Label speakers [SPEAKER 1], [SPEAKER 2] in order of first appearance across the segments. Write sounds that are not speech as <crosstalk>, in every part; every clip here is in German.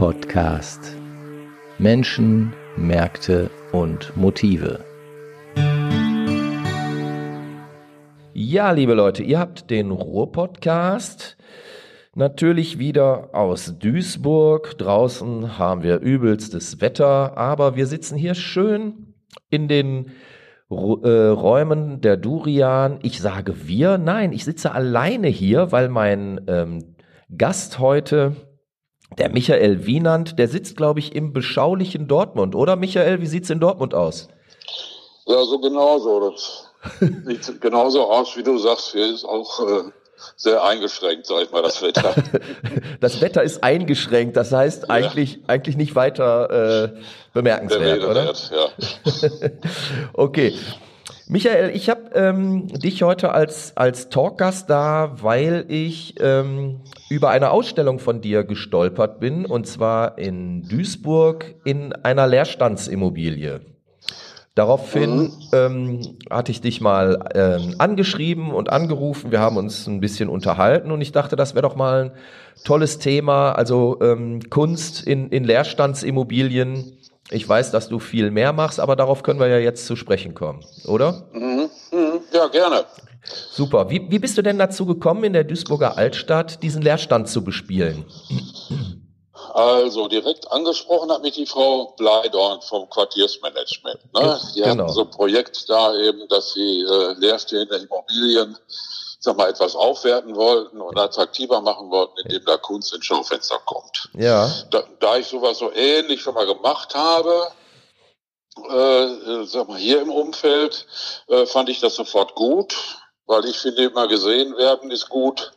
[SPEAKER 1] Ruhr-Podcast. Menschen, Märkte und Motive. Ja, liebe Leute, ihr habt den Ruhr-Podcast. Natürlich wieder aus Duisburg. Draußen haben wir übelstes Wetter, aber wir sitzen hier schön in den äh, Räumen der Durian. Ich sage wir, nein, ich sitze alleine hier, weil mein ähm, Gast heute, der Michael Wienand, der sitzt, glaube ich, im beschaulichen Dortmund, oder Michael? Wie sieht's in Dortmund aus?
[SPEAKER 2] Ja, so genauso. Das <laughs> sieht genauso aus, wie du sagst. Hier ist auch äh, sehr eingeschränkt, sag ich mal, das Wetter. <laughs>
[SPEAKER 1] das Wetter ist eingeschränkt, das heißt ja. eigentlich, eigentlich nicht weiter äh, bemerkenswert, oder? Wert, ja. <laughs> okay. Michael, ich habe ähm, dich heute als, als Talkgast da, weil ich ähm, über eine Ausstellung von dir gestolpert bin, und zwar in Duisburg in einer Leerstandsimmobilie. Daraufhin mhm. ähm, hatte ich dich mal ähm, angeschrieben und angerufen. Wir haben uns ein bisschen unterhalten und ich dachte, das wäre doch mal ein tolles Thema. Also ähm, Kunst in, in Leerstandsimmobilien. Ich weiß, dass du viel mehr machst, aber darauf können wir ja jetzt zu sprechen kommen, oder?
[SPEAKER 2] Mhm. Mhm. Ja, gerne.
[SPEAKER 1] Super. Wie, wie bist du denn dazu gekommen, in der Duisburger Altstadt diesen Leerstand zu bespielen?
[SPEAKER 2] Also direkt angesprochen hat mich die Frau Bleidorn vom Quartiersmanagement. Ne? Die genau. hatten so ein Projekt da eben, dass sie äh, leerstehende Immobilien sag mal, etwas aufwerten wollten und attraktiver machen wollten, indem da Kunst ins Schaufenster kommt. Ja. Da, da ich sowas so ähnlich schon mal gemacht habe, äh, sag mal, hier im Umfeld, äh, fand ich das sofort gut weil ich finde immer gesehen werden ist gut.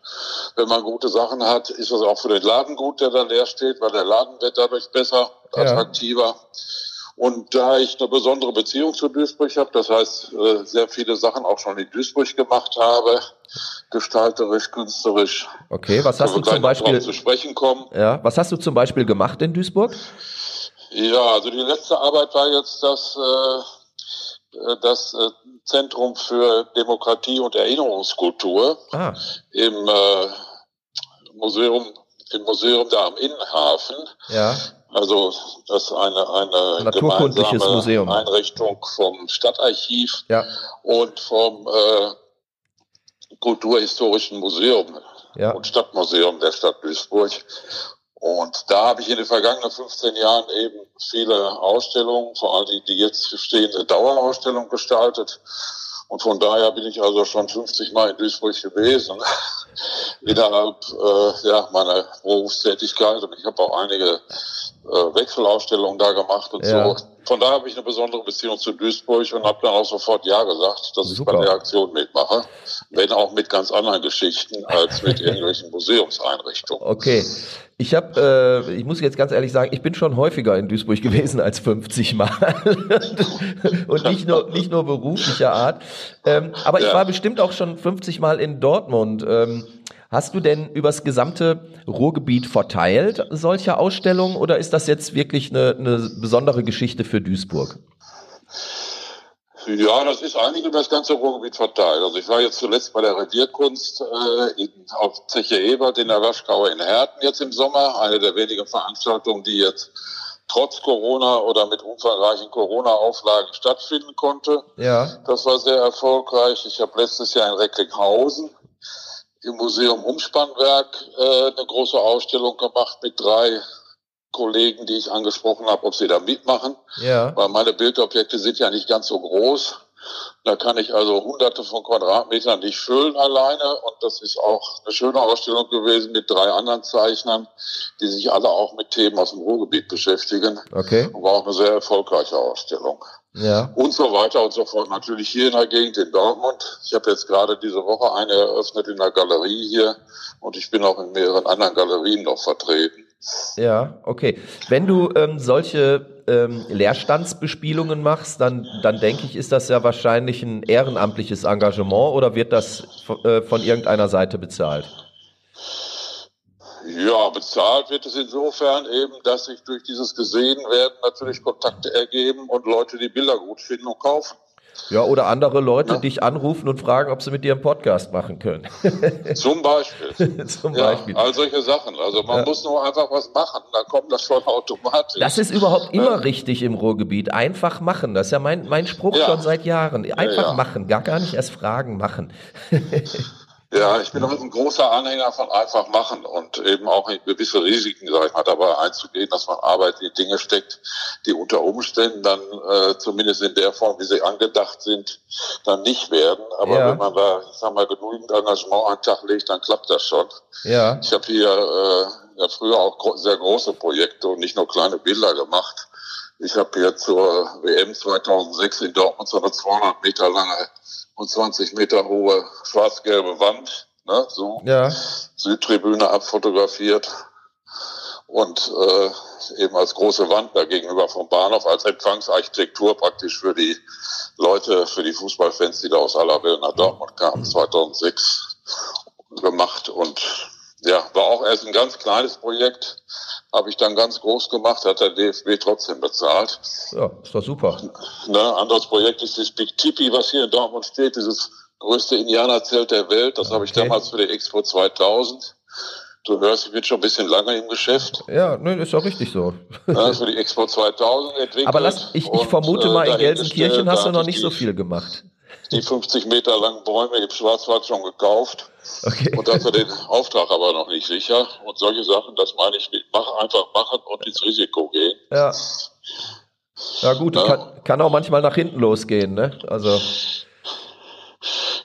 [SPEAKER 2] Wenn man gute Sachen hat, ist das auch für den Laden gut, der da leer steht, weil der Laden wird dadurch besser, attraktiver. Ja. Und da ich eine besondere Beziehung zu Duisburg habe, das heißt äh, sehr viele Sachen auch schon in Duisburg gemacht habe, gestalterisch, künstlerisch.
[SPEAKER 1] Okay, was hast du zum Beispiel
[SPEAKER 2] zu sprechen kommen?
[SPEAKER 1] Ja, was hast du zum Beispiel gemacht in Duisburg?
[SPEAKER 2] Ja, also die letzte Arbeit war jetzt das äh, das äh, Zentrum für Demokratie und Erinnerungskultur ah. im äh, Museum, im Museum da am Innenhafen. Ja. Also das ist eine, eine gemeinsame Museum. Einrichtung vom Stadtarchiv ja. und vom äh, Kulturhistorischen Museum ja. und Stadtmuseum der Stadt Duisburg. Und da habe ich in den vergangenen 15 Jahren eben viele Ausstellungen, vor allem die, jetzt stehende Dauerausstellung gestaltet. Und von daher bin ich also schon 50 Mal in Duisburg gewesen, <laughs> innerhalb äh, ja, meiner Berufstätigkeit. Und ich habe auch einige Wechselausstellungen da gemacht und ja. so. Von daher habe ich eine besondere Beziehung zu Duisburg und habe dann auch sofort Ja gesagt, dass Super. ich bei der Aktion mitmache. Wenn auch mit ganz anderen Geschichten als mit irgendwelchen Museumseinrichtungen.
[SPEAKER 1] Okay. Ich habe, äh, ich muss jetzt ganz ehrlich sagen, ich bin schon häufiger in Duisburg gewesen als 50 Mal <laughs> und nicht nur nicht nur beruflicher Art. Ähm, aber ja. ich war bestimmt auch schon 50 Mal in Dortmund. Ähm, Hast du denn übers gesamte Ruhrgebiet verteilt solche Ausstellungen oder ist das jetzt wirklich eine, eine besondere Geschichte für Duisburg?
[SPEAKER 2] Ja, das ist eigentlich über das ganze Ruhrgebiet verteilt. Also ich war jetzt zuletzt bei der Revierkunst äh, in, auf Zeche Ebert in der Waschkauer in Herten jetzt im Sommer. Eine der wenigen Veranstaltungen, die jetzt trotz Corona oder mit umfangreichen Corona-Auflagen stattfinden konnte. Ja. Das war sehr erfolgreich. Ich habe letztes Jahr in Recklinghausen im Museum Umspannwerk äh, eine große Ausstellung gemacht mit drei Kollegen, die ich angesprochen habe, ob sie da mitmachen. Ja. Weil meine Bildobjekte sind ja nicht ganz so groß. Da kann ich also hunderte von Quadratmetern nicht füllen alleine. Und das ist auch eine schöne Ausstellung gewesen mit drei anderen Zeichnern, die sich alle auch mit Themen aus dem Ruhrgebiet beschäftigen. Okay. Und war auch eine sehr erfolgreiche Ausstellung. Ja. Und so weiter und so fort. Natürlich hier in der Gegend in Dortmund. Ich habe jetzt gerade diese Woche eine eröffnet in der Galerie hier und ich bin auch in mehreren anderen Galerien noch vertreten.
[SPEAKER 1] Ja, okay. Wenn du ähm, solche ähm, Leerstandsbespielungen machst, dann, dann denke ich, ist das ja wahrscheinlich ein ehrenamtliches Engagement oder wird das äh, von irgendeiner Seite bezahlt?
[SPEAKER 2] Ja, bezahlt wird es insofern eben, dass sich durch dieses Gesehenwerden natürlich Kontakte ergeben und Leute die Bilder gut finden und kaufen.
[SPEAKER 1] Ja, oder andere Leute ja. dich anrufen und fragen, ob sie mit dir einen Podcast machen können. <laughs>
[SPEAKER 2] Zum Beispiel. <laughs> Zum ja, Beispiel. All solche Sachen. Also man ja. muss nur einfach was machen, dann kommt das schon automatisch.
[SPEAKER 1] Das ist überhaupt immer richtig im Ruhrgebiet. Einfach machen. Das ist ja mein, mein Spruch schon seit Jahren. Einfach machen. Gar, gar nicht erst fragen, machen. <laughs>
[SPEAKER 2] Ja, ich bin auch ein großer Anhänger von einfach machen und eben auch gewisse Risiken, sage ich mal, dabei einzugehen, dass man Arbeit in Dinge steckt, die unter Umständen dann äh, zumindest in der Form, wie sie angedacht sind, dann nicht werden. Aber ja. wenn man da, ich sag mal, genügend Engagement an den Tag legt, dann klappt das schon. Ja. Ich habe hier äh, ja früher auch sehr große Projekte und nicht nur kleine Bilder gemacht. Ich habe hier zur WM 2006 in Dortmund so eine 200 Meter lange und 20 Meter hohe schwarz-gelbe Wand, ne, so ja. Südtribüne abfotografiert und äh, eben als große Wand da gegenüber vom Bahnhof als Empfangsarchitektur praktisch für die Leute, für die Fußballfans, die da aus aller Welt nach Dortmund kamen, 2006 gemacht und ja, war auch erst ein ganz kleines Projekt, habe ich dann ganz groß gemacht, hat der DFB trotzdem bezahlt.
[SPEAKER 1] Ja, ist doch super.
[SPEAKER 2] Ne, anderes Projekt ist das Big Tipi, was hier in Dortmund steht, dieses größte Indianerzelt der Welt. Das okay. habe ich damals für die Expo 2000. Du hörst, ich bin schon ein bisschen lange im Geschäft.
[SPEAKER 1] Ja, ne, ist auch richtig so.
[SPEAKER 2] Ja, für die Expo 2000 entwickelt.
[SPEAKER 1] Aber lass, ich, ich vermute und, mal, in Gelsenkirchen hast du noch nicht so viel gemacht
[SPEAKER 2] die 50 Meter langen Bäume im Schwarzwald schon gekauft. Okay. Und dafür den Auftrag aber noch nicht sicher. Und solche Sachen, das meine ich mit mach, einfach machen und ins Risiko gehen.
[SPEAKER 1] Ja. Ja gut, ja. Kann, kann auch manchmal nach hinten losgehen, ne? Also.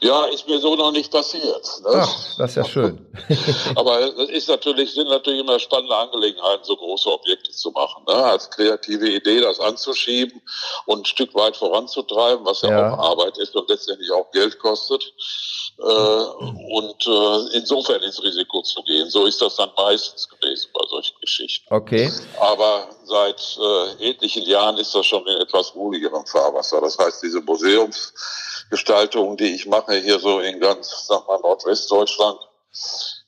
[SPEAKER 2] Ja, ist mir so noch nicht passiert.
[SPEAKER 1] Ne? Ach, das ist ja schön. <laughs>
[SPEAKER 2] Aber es ist natürlich, sind natürlich immer spannende Angelegenheiten, so große Objekte zu machen. Ne? Als kreative Idee das anzuschieben und ein Stück weit voranzutreiben, was ja, ja. auch Arbeit ist und letztendlich auch Geld kostet. Äh, und äh, insofern ins Risiko zu gehen. So ist das dann meistens gewesen bei solchen Geschichten.
[SPEAKER 1] Okay.
[SPEAKER 2] Aber seit äh, etlichen Jahren ist das schon in etwas ruhigerem Fahrwasser. Das heißt, diese Museumsgestaltungen, die ich mache hier so in ganz, sag mal, Nordwestdeutschland,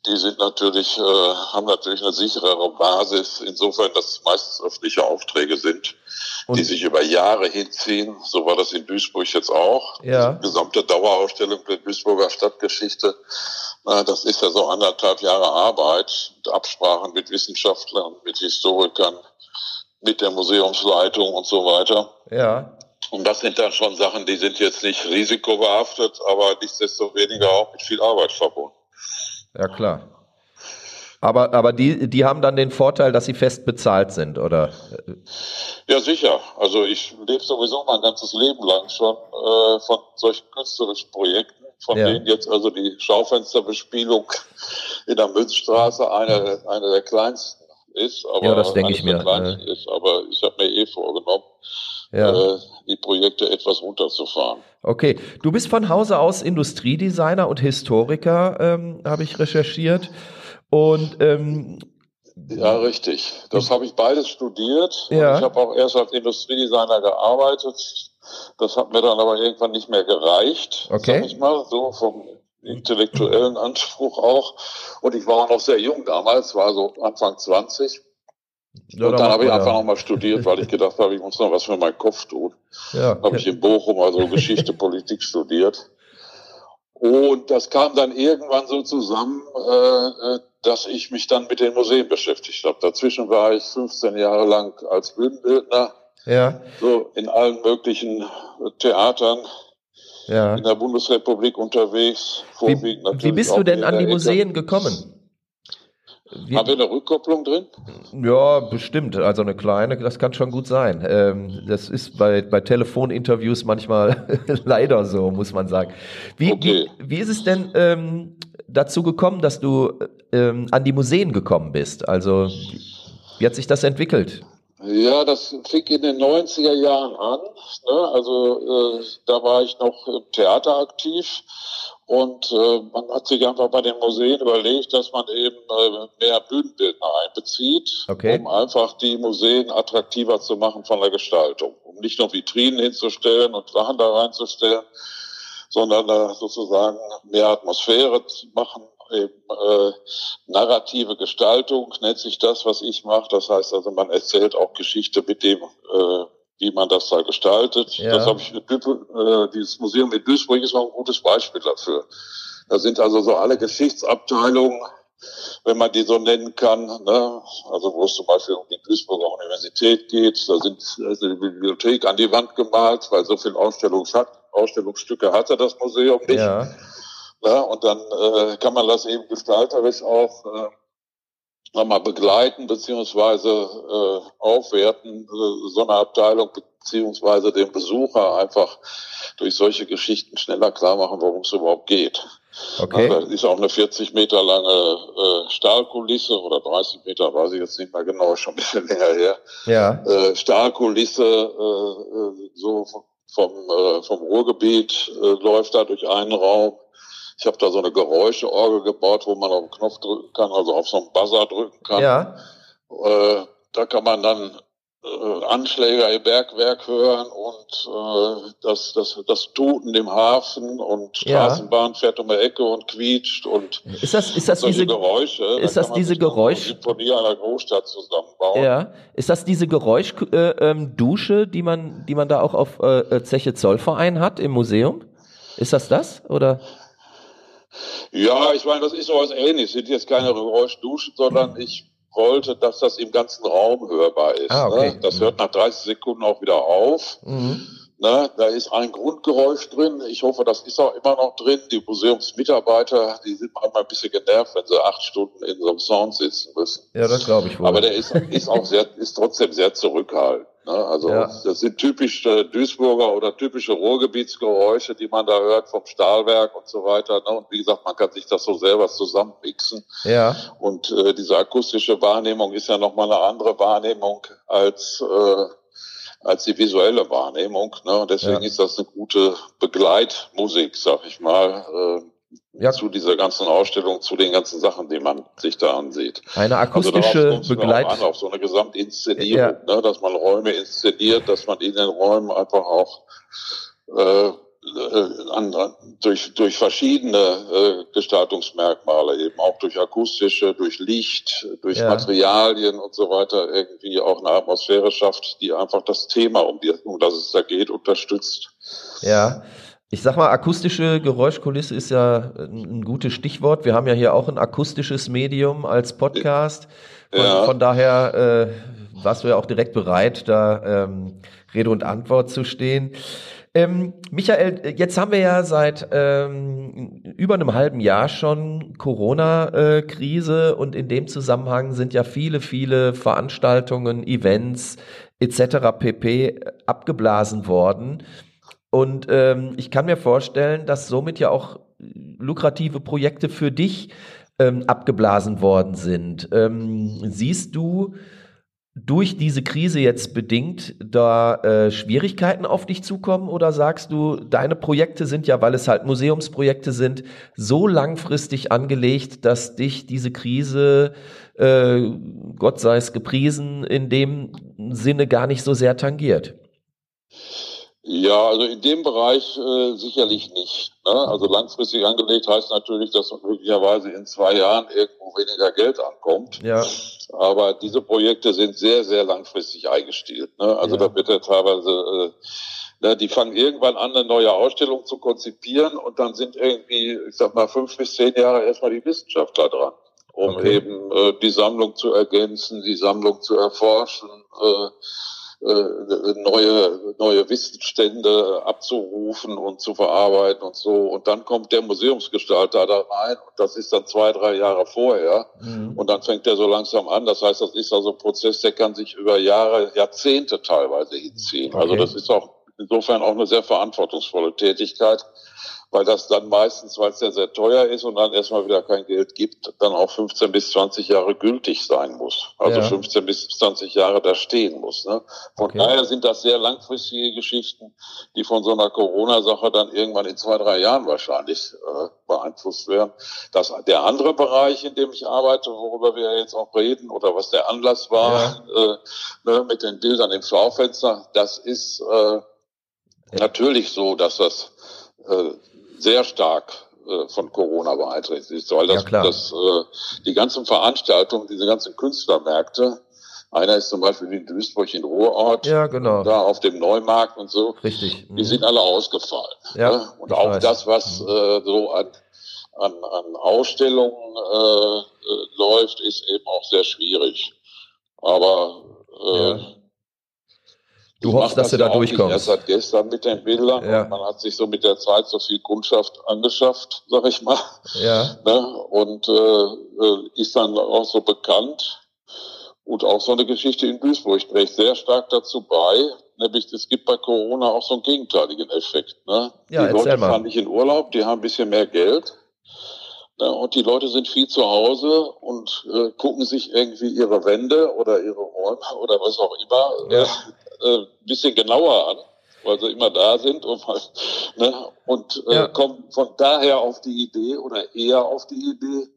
[SPEAKER 2] die sind natürlich, äh, haben natürlich eine sicherere Basis, insofern, dass es meistens öffentliche Aufträge sind, und die sich über Jahre hinziehen. So war das in Duisburg jetzt auch.
[SPEAKER 1] Ja.
[SPEAKER 2] Die gesamte Dauerausstellung der Duisburger Stadtgeschichte. Äh, das ist ja so anderthalb Jahre Arbeit, Absprachen mit Wissenschaftlern, mit Historikern, mit der Museumsleitung und so weiter.
[SPEAKER 1] Ja.
[SPEAKER 2] Und das sind dann schon Sachen, die sind jetzt nicht risikobehaftet, aber nichtsdestoweniger auch mit viel Arbeit verbunden.
[SPEAKER 1] Ja, klar. Aber, aber die, die haben dann den Vorteil, dass sie fest bezahlt sind, oder?
[SPEAKER 2] Ja, sicher. Also ich lebe sowieso mein ganzes Leben lang schon äh, von solchen künstlerischen Projekten, von ja. denen jetzt also die Schaufensterbespielung in der Münzstraße eine, eine der kleinsten ist. Aber
[SPEAKER 1] ja, das denke ich mir.
[SPEAKER 2] Äh. Ist, aber ich habe mir eh vorgenommen, ja. äh, die Projekte etwas runterzufahren.
[SPEAKER 1] Okay, du bist von Hause aus Industriedesigner und Historiker, ähm, habe ich recherchiert. Und ähm,
[SPEAKER 2] ja, richtig. Das habe ich beides studiert. Ja. Ich habe auch erst als Industriedesigner gearbeitet. Das hat mir dann aber irgendwann nicht mehr gereicht,
[SPEAKER 1] okay.
[SPEAKER 2] sag ich mal, so vom intellektuellen Anspruch auch. Und ich war auch noch sehr jung damals, war so Anfang 20. Ja, und dann habe ich einfach nochmal studiert, weil ich <laughs> gedacht habe, ich muss noch was für meinen Kopf tun. Ja. Habe ich in Bochum also Geschichte, <laughs> Politik studiert. Und das kam dann irgendwann so zusammen, äh, äh, dass ich mich dann mit den Museen beschäftigt habe. Dazwischen war ich 15 Jahre lang als Bühnenbildner,
[SPEAKER 1] ja.
[SPEAKER 2] so in allen möglichen Theatern
[SPEAKER 1] ja.
[SPEAKER 2] in der Bundesrepublik unterwegs.
[SPEAKER 1] Wie, wie bist du denn an die Museen gekommen?
[SPEAKER 2] Wie, Haben wir eine Rückkopplung drin?
[SPEAKER 1] Ja, bestimmt. Also eine kleine, das kann schon gut sein. Ähm, das ist bei, bei Telefoninterviews manchmal <laughs> leider so, muss man sagen. Wie, okay. wie, wie ist es denn ähm, dazu gekommen, dass du ähm, an die Museen gekommen bist? Also wie hat sich das entwickelt?
[SPEAKER 2] Ja, das fing in den 90er Jahren an. Ne? Also äh, da war ich noch im Theater aktiv und äh, man hat sich einfach bei den Museen überlegt, dass man eben äh, mehr Bühnenbildner einbezieht,
[SPEAKER 1] okay.
[SPEAKER 2] um einfach die Museen attraktiver zu machen von der Gestaltung. Um nicht nur Vitrinen hinzustellen und Sachen da reinzustellen, sondern da sozusagen mehr Atmosphäre zu machen, eben äh, narrative Gestaltung nennt sich das, was ich mache. Das heißt also, man erzählt auch Geschichte mit dem äh, wie man das da gestaltet. Ja. Das habe ich mit äh, dieses Museum in Duisburg ist auch ein gutes Beispiel dafür. Da sind also so alle Geschichtsabteilungen, wenn man die so nennen kann, ne? also wo es zum Beispiel um die Duisburger Universität geht, da sind also die Bibliothek an die Wand gemalt, weil so viel Ausstellungs hat, Ausstellungsstücke hatte das Museum nicht. Ja. Ne? Und dann äh, kann man das eben gestalterisch auch äh, nochmal begleiten beziehungsweise äh, aufwerten, äh, so eine Abteilung beziehungsweise den Besucher einfach durch solche Geschichten schneller klar machen, worum es überhaupt geht. Okay. Ja, da ist auch eine 40 Meter lange äh, Stahlkulisse oder 30 Meter, weiß ich jetzt nicht mehr genau, schon ein bisschen länger her. Ja. Äh, Stahlkulisse äh, äh so vom, äh, vom Ruhrgebiet äh, läuft da durch einen Raum ich habe da so eine Geräuscheorgel gebaut, wo man auf den Knopf drücken kann, also auf so einen Buzzer drücken kann. Ja. Äh, da kann man dann äh, Anschläge im Bergwerk hören und äh, das, das, das Tuten im Hafen und Straßenbahn ja. fährt um die Ecke und quietscht und
[SPEAKER 1] ist das, ist das diese Geräusche? Ist da das diese Geräusch?
[SPEAKER 2] Symphonie einer Großstadt zusammenbauen.
[SPEAKER 1] Ja. Ist das diese Geräuschdusche, äh, ähm, die man, die man da auch auf äh, Zeche Zollverein hat im Museum? Ist das das oder?
[SPEAKER 2] Ja, ich meine, das ist sowas ähnliches. Sind jetzt keine Geräuschduschen, sondern ich wollte, dass das im ganzen Raum hörbar ist. Ah, okay. ne? Das hört nach 30 Sekunden auch wieder auf. Mhm. Ne? Da ist ein Grundgeräusch drin. Ich hoffe, das ist auch immer noch drin. Die Museumsmitarbeiter, die sind manchmal ein bisschen genervt, wenn sie acht Stunden in so einem Sound sitzen müssen.
[SPEAKER 1] Ja, das glaube ich wohl.
[SPEAKER 2] Aber der ist, ist auch sehr, ist trotzdem sehr zurückhaltend. Ne? Also ja. das sind typisch äh, Duisburger oder typische Ruhrgebietsgeräusche, die man da hört vom Stahlwerk und so weiter. Ne? Und wie gesagt, man kann sich das so selber zusammenmixen. Ja. Und äh, diese akustische Wahrnehmung ist ja nochmal eine andere Wahrnehmung als äh, als die visuelle Wahrnehmung. Ne? Und deswegen ja. ist das eine gute Begleitmusik, sag ich mal, äh, ja. zu dieser ganzen Ausstellung, zu den ganzen Sachen, die man sich da ansieht.
[SPEAKER 1] Eine also akustische also Begleit...
[SPEAKER 2] An, auf so eine Gesamtinszenierung, ja. ne, dass man Räume inszeniert, dass man in den Räumen einfach auch äh, an, durch, durch verschiedene äh, Gestaltungsmerkmale, eben auch durch akustische, durch Licht, durch ja. Materialien und so weiter, irgendwie auch eine Atmosphäre schafft, die einfach das Thema, um, die, um das es da geht, unterstützt.
[SPEAKER 1] Ja, ich sag mal, akustische Geräuschkulisse ist ja ein gutes Stichwort. Wir haben ja hier auch ein akustisches Medium als Podcast. Von, ja. von daher äh, warst du ja auch direkt bereit, da ähm, Rede und Antwort zu stehen. Ähm, Michael, jetzt haben wir ja seit ähm, über einem halben Jahr schon Corona-Krise und in dem Zusammenhang sind ja viele, viele Veranstaltungen, Events etc. pp. abgeblasen worden. Und ähm, ich kann mir vorstellen, dass somit ja auch lukrative Projekte für dich ähm, abgeblasen worden sind. Ähm, siehst du durch diese Krise jetzt bedingt da äh, Schwierigkeiten auf dich zukommen oder sagst du, deine Projekte sind ja, weil es halt Museumsprojekte sind, so langfristig angelegt, dass dich diese Krise, äh, Gott sei es gepriesen, in dem Sinne gar nicht so sehr tangiert?
[SPEAKER 2] Ja, also in dem Bereich äh, sicherlich nicht. Ne? Also langfristig angelegt heißt natürlich, dass möglicherweise in zwei Jahren irgendwo weniger Geld ankommt. Ja. Aber diese Projekte sind sehr, sehr langfristig eingestielt. Ne? Also ja. da wird ja teilweise, äh, ne, die fangen irgendwann an, eine neue Ausstellung zu konzipieren und dann sind irgendwie, ich sag mal, fünf bis zehn Jahre erstmal die Wissenschaftler dran, um okay. eben äh, die Sammlung zu ergänzen, die Sammlung zu erforschen. Äh, äh, neue, neue Wissensstände abzurufen und zu verarbeiten und so. Und dann kommt der Museumsgestalter da rein und das ist dann zwei, drei Jahre vorher. Mhm. Und dann fängt er so langsam an. Das heißt, das ist also ein Prozess, der kann sich über Jahre, Jahrzehnte teilweise hinziehen. Also okay. Also das ist auch insofern auch eine sehr verantwortungsvolle Tätigkeit weil das dann meistens, weil es ja sehr teuer ist und dann erstmal wieder kein Geld gibt, dann auch 15 bis 20 Jahre gültig sein muss. Also ja. 15 bis 20 Jahre da stehen muss. Ne? Von okay. daher sind das sehr langfristige Geschichten, die von so einer Corona-Sache dann irgendwann in zwei, drei Jahren wahrscheinlich äh, beeinflusst werden. Das, der andere Bereich, in dem ich arbeite, worüber wir jetzt auch reden oder was der Anlass war, ja. äh, ne, mit den Bildern im Schaufenster, das ist äh, natürlich so, dass das äh, sehr stark äh, von Corona beeinträchtigt weil das, ja, das äh, die ganzen Veranstaltungen, diese ganzen Künstlermärkte, Einer ist zum Beispiel in Duisburg in Ruhrort.
[SPEAKER 1] Ja, genau.
[SPEAKER 2] Da auf dem Neumarkt und so.
[SPEAKER 1] Richtig.
[SPEAKER 2] Die mhm. sind alle ausgefallen.
[SPEAKER 1] Ja. Ne?
[SPEAKER 2] Und auch weiß. das, was mhm. äh, so an, an, an Ausstellungen äh, äh, läuft, ist eben auch sehr schwierig. Aber äh, ja.
[SPEAKER 1] Du hoffst, dass das du da durchkommst.
[SPEAKER 2] Erst seit gestern mit den Bildern. Ja. Man hat sich so mit der Zeit so viel Kundschaft angeschafft, sag ich mal.
[SPEAKER 1] Ja.
[SPEAKER 2] Ne? Und äh, äh, ist dann auch so bekannt. Und auch so eine Geschichte in Duisburg trägt sehr stark dazu bei. Nämlich, es gibt bei Corona auch so einen gegenteiligen Effekt. Ne?
[SPEAKER 1] Ja,
[SPEAKER 2] die Leute
[SPEAKER 1] mal.
[SPEAKER 2] fahren nicht in Urlaub, die haben ein bisschen mehr Geld. Ne? Und die Leute sind viel zu Hause und äh, gucken sich irgendwie ihre Wände oder ihre Räume <laughs> oder was auch immer ja. äh, bisschen genauer an, weil sie immer da sind und, ne, und äh, ja. kommen von daher auf die Idee oder eher auf die Idee,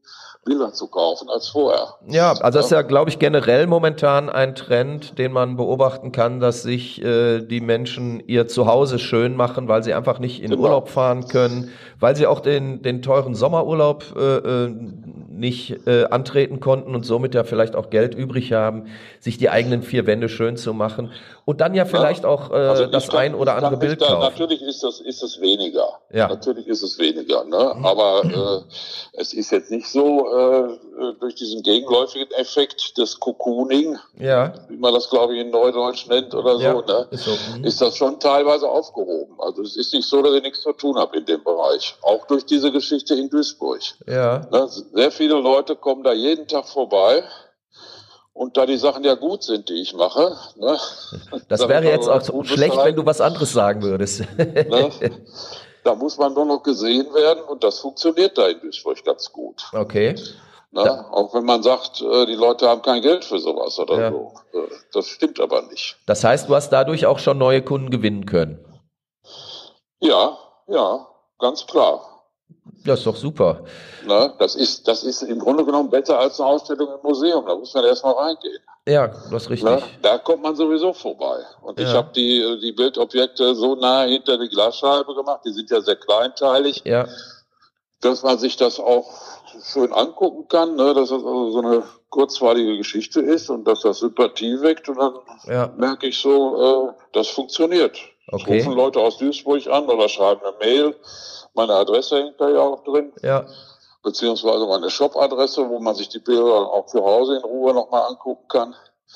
[SPEAKER 2] Bilder zu kaufen als vorher.
[SPEAKER 1] Ja, also das ist ja, glaube ich, generell momentan ein Trend, den man beobachten kann, dass sich äh, die Menschen ihr Zuhause schön machen, weil sie einfach nicht in genau. Urlaub fahren können, weil sie auch den, den teuren Sommerurlaub äh, äh nicht äh, antreten konnten und somit ja vielleicht auch Geld übrig haben, sich die eigenen vier Wände schön zu machen und dann ja vielleicht ja. auch äh, also das kann, ein oder andere Bild kaufen.
[SPEAKER 2] Natürlich ist das ist es weniger.
[SPEAKER 1] Ja.
[SPEAKER 2] Natürlich ist es weniger. Ne? Mhm. Aber äh, es ist jetzt nicht so äh, durch diesen gegenläufigen Effekt des Cocooning,
[SPEAKER 1] ja.
[SPEAKER 2] wie man das glaube ich in Neudeutsch nennt oder
[SPEAKER 1] ja,
[SPEAKER 2] so, ne?
[SPEAKER 1] ist, so.
[SPEAKER 2] Mhm. ist das schon teilweise aufgehoben. Also es ist nicht so, dass ich nichts zu tun habe in dem Bereich. Auch durch diese Geschichte in Duisburg.
[SPEAKER 1] Ja.
[SPEAKER 2] Ne? Sehr viele Leute kommen da jeden Tag vorbei und da die Sachen ja gut sind, die ich mache. Ne,
[SPEAKER 1] das wäre jetzt auch schlecht, wenn du was anderes sagen würdest. Ne,
[SPEAKER 2] da muss man nur noch gesehen werden und das funktioniert da in Duisburg ganz gut.
[SPEAKER 1] Okay.
[SPEAKER 2] Ne, ja. Auch wenn man sagt, äh, die Leute haben kein Geld für sowas oder ja. so. Äh, das stimmt aber nicht.
[SPEAKER 1] Das heißt, du hast dadurch auch schon neue Kunden gewinnen können.
[SPEAKER 2] Ja, ja, ganz klar.
[SPEAKER 1] Ja, ist doch super.
[SPEAKER 2] Na, das ist, das ist im Grunde genommen besser als eine Ausstellung im Museum. Da muss man erstmal reingehen.
[SPEAKER 1] Ja, das ist richtig.
[SPEAKER 2] Na, da kommt man sowieso vorbei. Und ja. ich habe die, die Bildobjekte so nah hinter die Glasscheibe gemacht. Die sind ja sehr kleinteilig.
[SPEAKER 1] Ja.
[SPEAKER 2] Dass man sich das auch schön angucken kann, ne, dass das also so eine kurzweilige Geschichte ist und dass das Sympathie weckt. Und dann
[SPEAKER 1] ja.
[SPEAKER 2] merke ich so, äh, das funktioniert.
[SPEAKER 1] Okay.
[SPEAKER 2] rufen Leute aus Duisburg an oder schreiben eine Mail meine Adresse hängt da ja auch drin.
[SPEAKER 1] Ja.
[SPEAKER 2] Beziehungsweise meine Shop-Adresse, wo man sich die Bilder auch zu Hause in Ruhe nochmal angucken kann.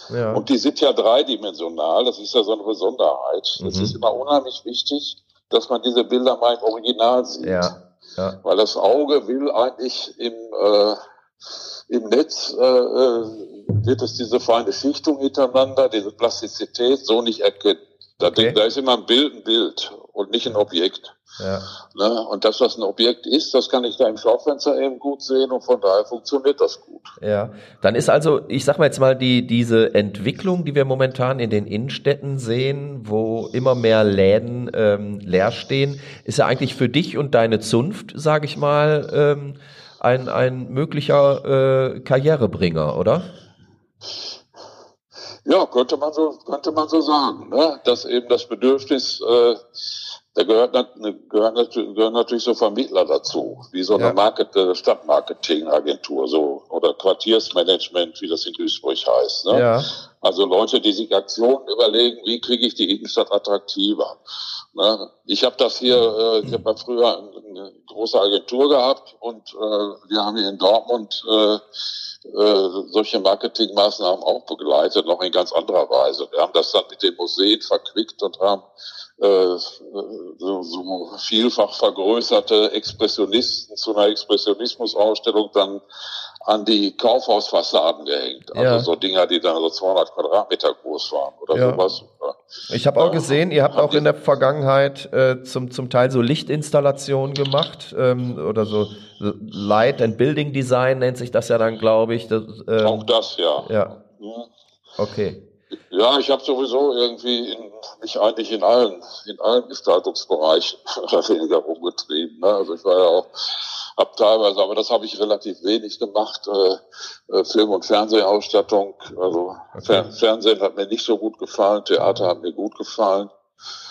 [SPEAKER 1] Ja.
[SPEAKER 2] Und die sind ja dreidimensional. Das ist ja so eine Besonderheit. Mhm. Es ist immer unheimlich wichtig, dass man diese Bilder mal im Original sieht.
[SPEAKER 1] Ja. Ja.
[SPEAKER 2] Weil das Auge will eigentlich im, äh, im Netz, äh, äh wird es diese feine Schichtung hintereinander, diese Plastizität so nicht erkennen. Da, okay. da ist immer ein Bild ein Bild und nicht ein Objekt.
[SPEAKER 1] Ja.
[SPEAKER 2] Ne? Und das, was ein Objekt ist, das kann ich da im Schaufenster eben gut sehen und von daher funktioniert das gut.
[SPEAKER 1] Ja, dann ist also, ich sag mal jetzt mal, die, diese Entwicklung, die wir momentan in den Innenstädten sehen, wo immer mehr Läden ähm, leer stehen, ist ja eigentlich für dich und deine Zunft, sage ich mal, ähm, ein, ein möglicher äh, Karrierebringer, oder?
[SPEAKER 2] Ja, könnte man so, könnte man so sagen, ne? dass eben das Bedürfnis, äh, da gehört, gehört, natürlich, gehören natürlich so Vermittler dazu, wie so eine ja. Market, äh, Stadtmarketingagentur, so oder Quartiersmanagement, wie das in Duisburg heißt. Ne?
[SPEAKER 1] Ja.
[SPEAKER 2] Also Leute, die sich Aktionen überlegen, wie kriege ich die Innenstadt attraktiver. Ne? Ich habe das hier, äh, ich habe früher eine große Agentur gehabt und äh, wir haben hier in Dortmund äh, äh, solche Marketingmaßnahmen auch begleitet, noch in ganz anderer Weise. Wir haben das dann mit den Museen verquickt und haben äh, so, so vielfach vergrößerte Expressionisten zu einer Expressionismusausstellung dann an die Kaufhausfassaden gehängt. Also
[SPEAKER 1] ja.
[SPEAKER 2] so Dinger, die dann so 200 Quadratmeter groß waren oder ja. sowas.
[SPEAKER 1] Ich habe auch gesehen, ihr habt auch in der Vergangenheit äh, zum, zum Teil so Lichtinstallationen gemacht ähm, oder so Light and Building Design nennt sich das ja dann, glaube ich. Das,
[SPEAKER 2] ähm, auch das, ja.
[SPEAKER 1] Ja. Okay.
[SPEAKER 2] Ja, ich habe sowieso irgendwie in, mich eigentlich in allen, in allen Gestaltungsbereichen <laughs> oder weniger rumgetrieben. Ne? Also ich war ja auch hab teilweise, aber das habe ich relativ wenig gemacht. Äh, äh, Film- und Fernsehausstattung, also okay. Fer Fernsehen hat mir nicht so gut gefallen, Theater hat mir gut gefallen.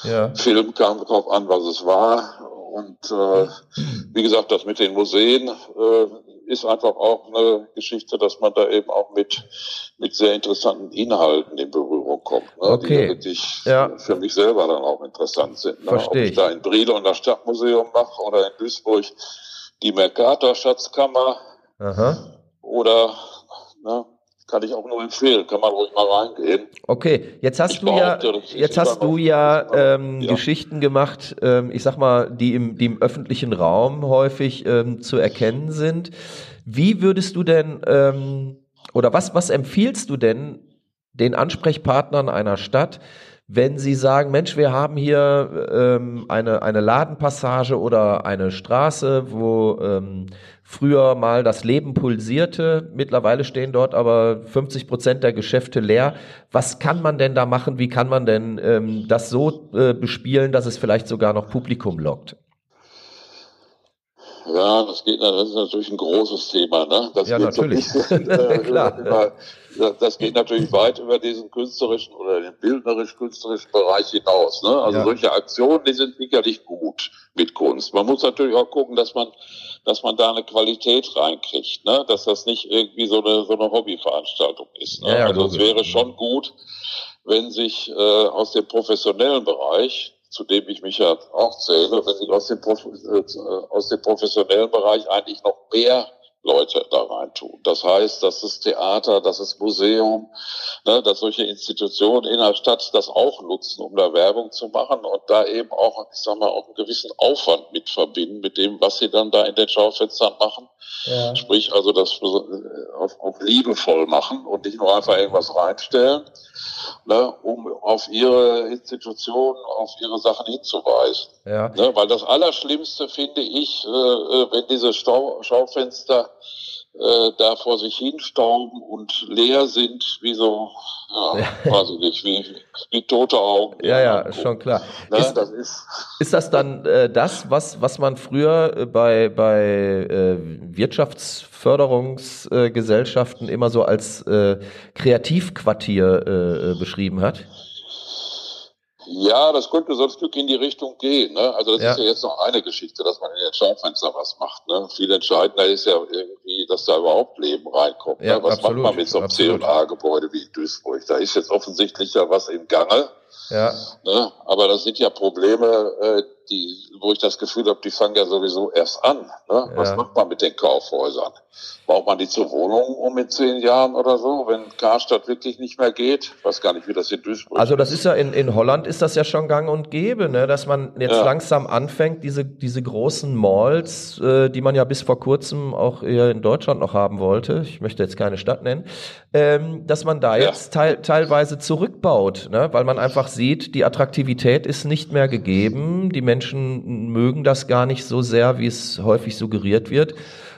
[SPEAKER 1] Ja.
[SPEAKER 2] Film kam drauf an, was es war. Und äh, wie gesagt, das mit den Museen, äh, ist einfach auch eine Geschichte, dass man da eben auch mit, mit sehr interessanten Inhalten in Berührung kommt, ne?
[SPEAKER 1] okay.
[SPEAKER 2] die wirklich ja. für mich selber dann auch interessant sind.
[SPEAKER 1] Ne? Verstehe
[SPEAKER 2] Ob ich da in Brilon das Stadtmuseum mache oder in Duisburg die Mercator Schatzkammer
[SPEAKER 1] Aha.
[SPEAKER 2] oder ne, kann ich auch nur empfehlen, kann man ruhig mal reingehen.
[SPEAKER 1] Okay, jetzt hast ich du ja, jetzt hast du ja, ähm, ja, Geschichten gemacht, ähm, ich sag mal, die im, die im öffentlichen Raum häufig ähm, zu erkennen sind. Wie würdest du denn ähm, oder was was empfiehlst du denn den Ansprechpartnern einer Stadt, wenn Sie sagen, Mensch, wir haben hier ähm, eine, eine Ladenpassage oder eine Straße, wo ähm, früher mal das Leben pulsierte, mittlerweile stehen dort aber 50 Prozent der Geschäfte leer. Was kann man denn da machen? Wie kann man denn ähm, das so äh, bespielen, dass es vielleicht sogar noch Publikum lockt?
[SPEAKER 2] Ja, das geht, das ist natürlich ein großes Thema, ne? Das
[SPEAKER 1] ja, natürlich.
[SPEAKER 2] So bisschen, äh, Klar. Über, das geht natürlich weit über diesen künstlerischen oder den bildnerisch-künstlerischen Bereich hinaus. Ne? Also ja. solche Aktionen, die sind sicherlich gut mit Kunst. Man muss natürlich auch gucken, dass man, dass man da eine Qualität reinkriegt, ne? dass das nicht irgendwie so eine, so eine Hobbyveranstaltung ist. Ne?
[SPEAKER 1] Ja,
[SPEAKER 2] also es wäre schon gut, wenn sich äh, aus dem professionellen Bereich zu dem ich mich ja auch zähle, wenn sich aus dem, äh, aus dem professionellen Bereich eigentlich noch mehr Leute da rein tun. Das heißt, dass das Theater, dass das Museum, ne, dass solche Institutionen in der Stadt das auch nutzen, um da Werbung zu machen und da eben auch, ich sag mal, auch einen gewissen Aufwand mit verbinden, mit dem, was sie dann da in den Schaufenstern machen. Ja. Sprich, also das auf, auf liebevoll machen und nicht nur einfach irgendwas reinstellen, ne, um auf ihre Institutionen, auf ihre Sachen hinzuweisen.
[SPEAKER 1] Ja.
[SPEAKER 2] Ne, weil das Allerschlimmste finde ich, äh, äh wenn diese Stau Schaufenster äh, da vor sich hinstauben und leer sind, wie so, ja, ja. weiß ich nicht, wie, wie tote Augen.
[SPEAKER 1] Ja, ja, ist schon klar.
[SPEAKER 2] Ne, ist, das ist,
[SPEAKER 1] ist das dann äh, das, was, was man früher äh, bei, bei äh, Wirtschaftsförderungsgesellschaften immer so als äh, Kreativquartier beschrieben hat?
[SPEAKER 2] Ja, das könnte so ein Stück in die Richtung gehen. Ne? Also das ja. ist ja jetzt noch eine Geschichte, dass man in den Schaufenster was macht. Ne? Viel entscheidender ist ja irgendwie, dass da überhaupt Leben reinkommt.
[SPEAKER 1] Ja,
[SPEAKER 2] ne? Was
[SPEAKER 1] absolut,
[SPEAKER 2] macht man mit so einem C&A-Gebäude wie in Duisburg? Da ist jetzt offensichtlich ja was im Gange.
[SPEAKER 1] Ja.
[SPEAKER 2] Ne? Aber das sind ja Probleme, äh, die, wo ich das Gefühl habe, die fangen ja sowieso erst an. Ne? Was macht man mit den Kaufhäusern? Braucht man die zur Wohnung um in zehn Jahren oder so, wenn Karstadt wirklich nicht mehr geht? Ich weiß gar nicht, wie das in Duisburg
[SPEAKER 1] Also das ist ja in, in Holland ist das ja schon gang und gäbe, ne? dass man jetzt ja. langsam anfängt, diese, diese großen Malls, äh, die man ja bis vor kurzem auch eher in Deutschland noch haben wollte, ich möchte jetzt keine Stadt nennen, ähm, dass man da jetzt ja. teil, teilweise zurückbaut, ne? weil man einfach sieht, die Attraktivität ist nicht mehr gegeben, die Menschen mögen das gar nicht so sehr, wie es häufig suggeriert wird.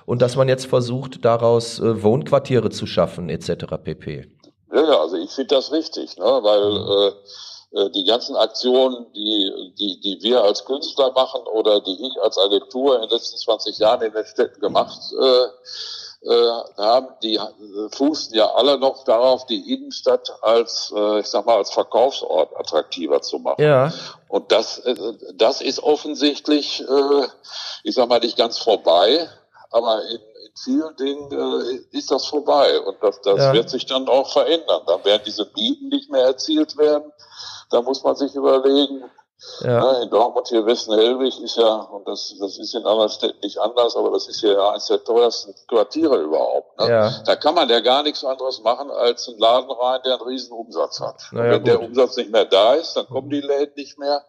[SPEAKER 1] Und dass man jetzt versucht, daraus äh, Wohnquartiere zu schaffen, etc. pp.
[SPEAKER 2] Ja, ja, also ich finde das richtig, ne? weil äh, äh, die ganzen Aktionen, die, die, die wir als Künstler machen oder die ich als Agentur in den letzten 20 Jahren in den Städten gemacht äh, äh, haben, die äh, fußen ja alle noch darauf, die Innenstadt als, äh, ich sag mal, als Verkaufsort attraktiver zu machen.
[SPEAKER 1] Ja.
[SPEAKER 2] Und das, äh, das ist offensichtlich, äh, ich sag mal, nicht ganz vorbei, aber in, in vielen Dingen äh, ist das vorbei und das, das ja. wird sich dann auch verändern. Dann werden diese Mieten nicht mehr erzielt werden. Da muss man sich überlegen, ja. Ne, in Dortmund hier Westen-Hellwig ist ja, und das, das ist in anderen Städten nicht anders, aber das ist ja eines der teuersten Quartiere überhaupt. Ne?
[SPEAKER 1] Ja.
[SPEAKER 2] Da kann man ja gar nichts anderes machen, als einen Laden rein, der einen riesen Umsatz hat.
[SPEAKER 1] Naja,
[SPEAKER 2] wenn
[SPEAKER 1] gut.
[SPEAKER 2] der Umsatz nicht mehr da ist, dann kommen die Läden nicht mehr.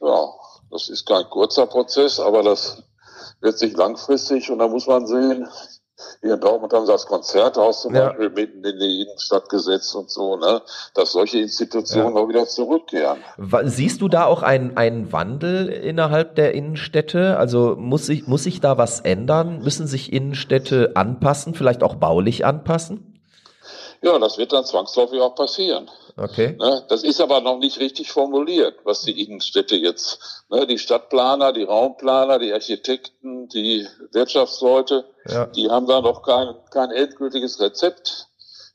[SPEAKER 2] Ja, das ist kein kurzer Prozess, aber das wird sich langfristig und da muss man sehen, hier in Dortmund haben sie das Konzerthaus zum ja. Beispiel mitten in die Innenstadt gesetzt und so, ne? dass solche Institutionen ja. auch wieder zurückkehren.
[SPEAKER 1] Siehst du da auch einen, einen Wandel innerhalb der Innenstädte? Also muss sich, muss sich da was ändern? Müssen sich Innenstädte anpassen, vielleicht auch baulich anpassen?
[SPEAKER 2] Ja, das wird dann zwangsläufig auch passieren.
[SPEAKER 1] Okay.
[SPEAKER 2] Ne, das ist aber noch nicht richtig formuliert, was die Innenstädte jetzt, ne, die Stadtplaner, die Raumplaner, die Architekten, die Wirtschaftsleute, ja. die haben da noch kein, kein endgültiges Rezept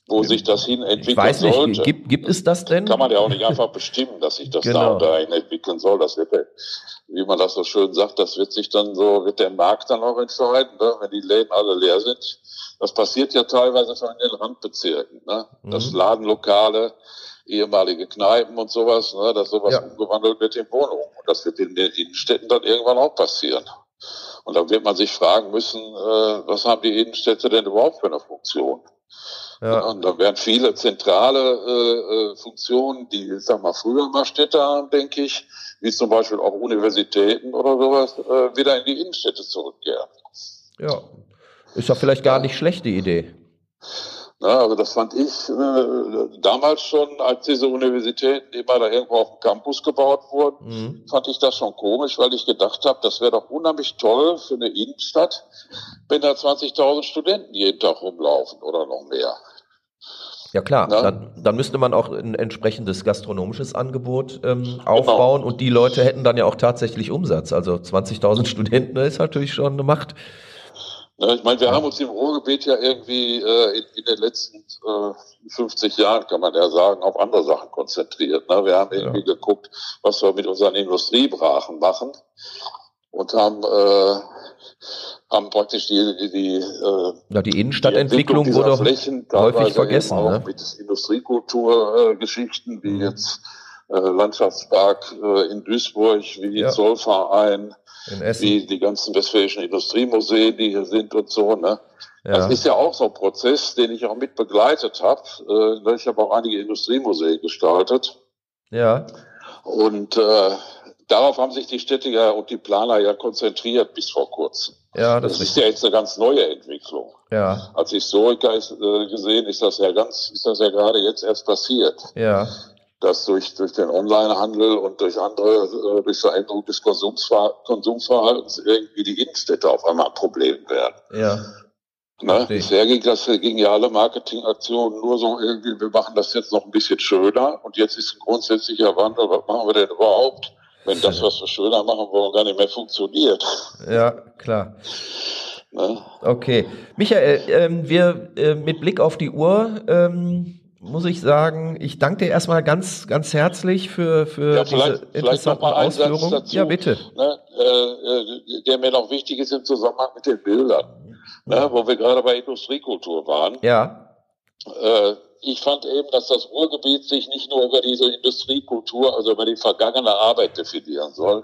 [SPEAKER 2] wo sich das hin entwickeln ich weiß nicht, sollte.
[SPEAKER 1] Gibt, gibt es das denn?
[SPEAKER 2] Kann man ja auch nicht einfach bestimmen, dass sich das genau. da und dahin entwickeln soll. Das wird, wie man das so schön sagt, das wird sich dann so, wird der Markt dann auch entscheiden, ne? wenn die Läden alle leer sind. Das passiert ja teilweise schon in den Randbezirken, ne? Mhm. dass Ladenlokale, ehemalige Kneipen und sowas, ne? dass sowas ja. umgewandelt wird in Wohnungen. Und das wird in den Innenstädten dann irgendwann auch passieren. Und dann wird man sich fragen müssen, äh, was haben die Innenstädte denn überhaupt für eine Funktion? Ja. Und da werden viele zentrale äh, äh, Funktionen, die, ich sag mal, früher mal Städte haben, denke ich, wie zum Beispiel auch Universitäten oder sowas, äh, wieder in die Innenstädte zurückkehren.
[SPEAKER 1] Ja, ist ja vielleicht gar nicht schlechte Idee.
[SPEAKER 2] Ja, also das fand ich äh, damals schon, als diese Universitäten immer da irgendwo auf dem Campus gebaut wurden, mhm. fand ich das schon komisch, weil ich gedacht habe, das wäre doch unheimlich toll für eine Innenstadt, wenn da 20.000 Studenten jeden Tag rumlaufen oder noch mehr.
[SPEAKER 1] Ja klar, dann, dann, müsste man auch ein entsprechendes gastronomisches Angebot ähm, genau. aufbauen genau. und die Leute hätten dann ja auch tatsächlich Umsatz. Also 20.000 Studenten ist natürlich schon eine Macht.
[SPEAKER 2] Ja, ich meine, wir haben uns im Ruhrgebiet ja irgendwie äh, in, in, den letzten äh, 50 Jahren, kann man ja sagen, auf andere Sachen konzentriert. Ne? Wir haben irgendwie ja. geguckt, was wir mit unseren Industriebrachen machen und haben, äh, haben praktisch die, die, die, äh,
[SPEAKER 1] ja, die Innenstadtentwicklung die wurde Flächen häufig vergessen.
[SPEAKER 2] Auch ne? mit Industriekulturgeschichten, äh, wie mhm. jetzt äh, Landschaftspark äh, in Duisburg, wie ja. Zollverein, wie die ganzen westfälischen Industriemuseen, die hier sind und so. Ne? Ja. Das ist ja auch so ein Prozess, den ich auch mit begleitet habe. Äh, ich habe auch einige Industriemuseen gestaltet.
[SPEAKER 1] Ja.
[SPEAKER 2] Und äh, darauf haben sich die Städte ja und die Planer ja konzentriert bis vor kurzem.
[SPEAKER 1] Ja, das,
[SPEAKER 2] das ist ja jetzt eine ganz neue Entwicklung.
[SPEAKER 1] Ja.
[SPEAKER 2] Als Historiker ist, äh, gesehen ist das ja ganz, ist das ja gerade jetzt erst passiert.
[SPEAKER 1] Ja
[SPEAKER 2] dass durch, durch den Onlinehandel und durch andere, äh, durch Veränderung des Konsumsver Konsumverhaltens irgendwie die Innenstädte auf einmal ein Problem werden.
[SPEAKER 1] Ja.
[SPEAKER 2] Ne? Bisher ging das, gingen ja alle Marketingaktionen nur so irgendwie, wir machen das jetzt noch ein bisschen schöner und jetzt ist ein grundsätzlicher Wandel, was machen wir denn überhaupt, wenn das, was wir schöner machen wollen, gar nicht mehr funktioniert.
[SPEAKER 1] Ja, klar. Ne? Okay. Michael, ähm, wir äh, mit Blick auf die Uhr, ähm, muss ich sagen, ich danke dir erstmal ganz, ganz herzlich für, für ja, diese interessanten Ausführungen. Dazu, ja, bitte.
[SPEAKER 2] Ne, äh, äh, der mir noch wichtig ist im Zusammenhang mit den Bildern, ne, wo wir gerade bei Industriekultur waren.
[SPEAKER 1] Ja.
[SPEAKER 2] Äh, ich fand eben, dass das Ruhrgebiet sich nicht nur über diese Industriekultur, also über die vergangene Arbeit definieren soll,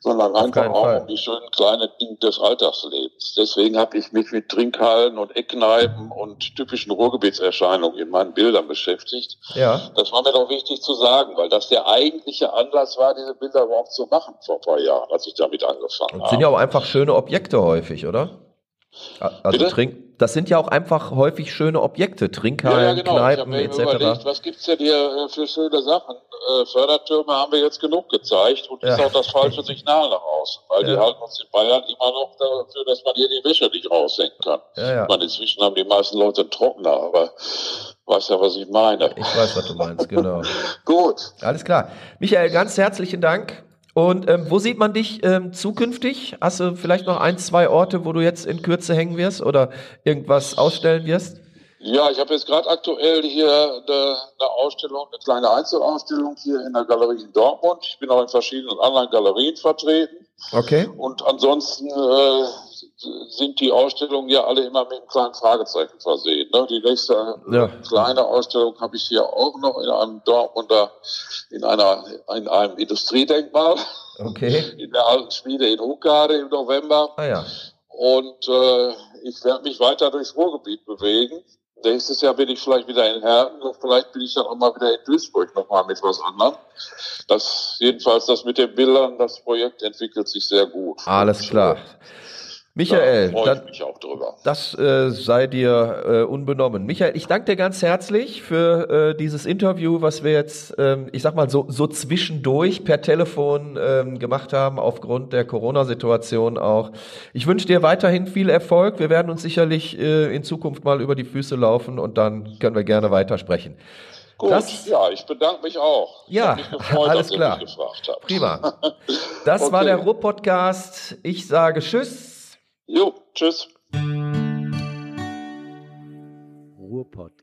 [SPEAKER 2] sondern einfach auch Fall. um die schönen kleinen Dinge des Alltagslebens. Deswegen habe ich mich mit Trinkhallen und Eckkneipen und typischen Ruhrgebietserscheinungen in meinen Bildern beschäftigt.
[SPEAKER 1] Ja.
[SPEAKER 2] Das war mir doch wichtig zu sagen, weil das der eigentliche Anlass war, diese Bilder überhaupt zu machen vor ein paar Jahren, als ich damit angefangen habe.
[SPEAKER 1] Das sind ja auch einfach schöne Objekte häufig, oder? Also Trink, das sind ja auch einfach häufig schöne Objekte, Trinkhallen, ja, ja, genau. Kneipen ich etc. Überlegt,
[SPEAKER 2] was gibt's denn hier äh, für schöne Sachen? Äh, Fördertürme haben wir jetzt genug gezeigt und ja. ist auch das falsche Signal nach außen, weil die halten uns in Bayern immer noch dafür, dass man hier die Wäsche nicht raushängen kann. Ja, ja. Man, inzwischen haben die meisten Leute einen Trockner, aber weißt ja, was ich meine.
[SPEAKER 1] Ich weiß, was du meinst, genau. <laughs>
[SPEAKER 2] Gut.
[SPEAKER 1] Alles klar. Michael, ganz herzlichen Dank und ähm, wo sieht man dich ähm, zukünftig? Hast du vielleicht noch ein, zwei Orte, wo du jetzt in Kürze hängen wirst oder irgendwas ausstellen wirst?
[SPEAKER 2] Ja, ich habe jetzt gerade aktuell hier eine, eine, Ausstellung, eine kleine Einzelausstellung hier in der Galerie in Dortmund. Ich bin auch in verschiedenen anderen Galerien vertreten.
[SPEAKER 1] Okay.
[SPEAKER 2] Und ansonsten äh, sind die Ausstellungen ja alle immer mit einem kleinen Fragezeichen versehen. Ne? Die nächste ja. kleine Ausstellung habe ich hier auch noch in einem Dortmunder, in einer, in einem Industriedenkmal.
[SPEAKER 1] Okay. <laughs>
[SPEAKER 2] In der alten Schmiede in Huckade im November.
[SPEAKER 1] Ah ja.
[SPEAKER 2] Und äh, ich werde mich weiter durchs Ruhrgebiet bewegen. Nächstes Jahr bin ich vielleicht wieder in Herten und vielleicht bin ich dann auch mal wieder in Duisburg nochmal mit was anderem. Das, jedenfalls das mit den Bildern, das Projekt entwickelt sich sehr gut.
[SPEAKER 1] Alles klar. Michael,
[SPEAKER 2] da dann, mich auch drüber.
[SPEAKER 1] das äh, sei dir äh, unbenommen. Michael, ich danke dir ganz herzlich für äh, dieses Interview, was wir jetzt, ähm, ich sag mal so, so zwischendurch per Telefon ähm, gemacht haben, aufgrund der Corona-Situation auch. Ich wünsche dir weiterhin viel Erfolg. Wir werden uns sicherlich äh, in Zukunft mal über die Füße laufen und dann können wir gerne weitersprechen.
[SPEAKER 2] Gut, das, ja, ich bedanke mich auch.
[SPEAKER 1] Ja, gefreut, alles klar. Prima. <laughs> Das okay. war der Ruhr-Podcast. Ich sage Tschüss.
[SPEAKER 2] Jo, tschüss.
[SPEAKER 1] Ruhr-Podcast.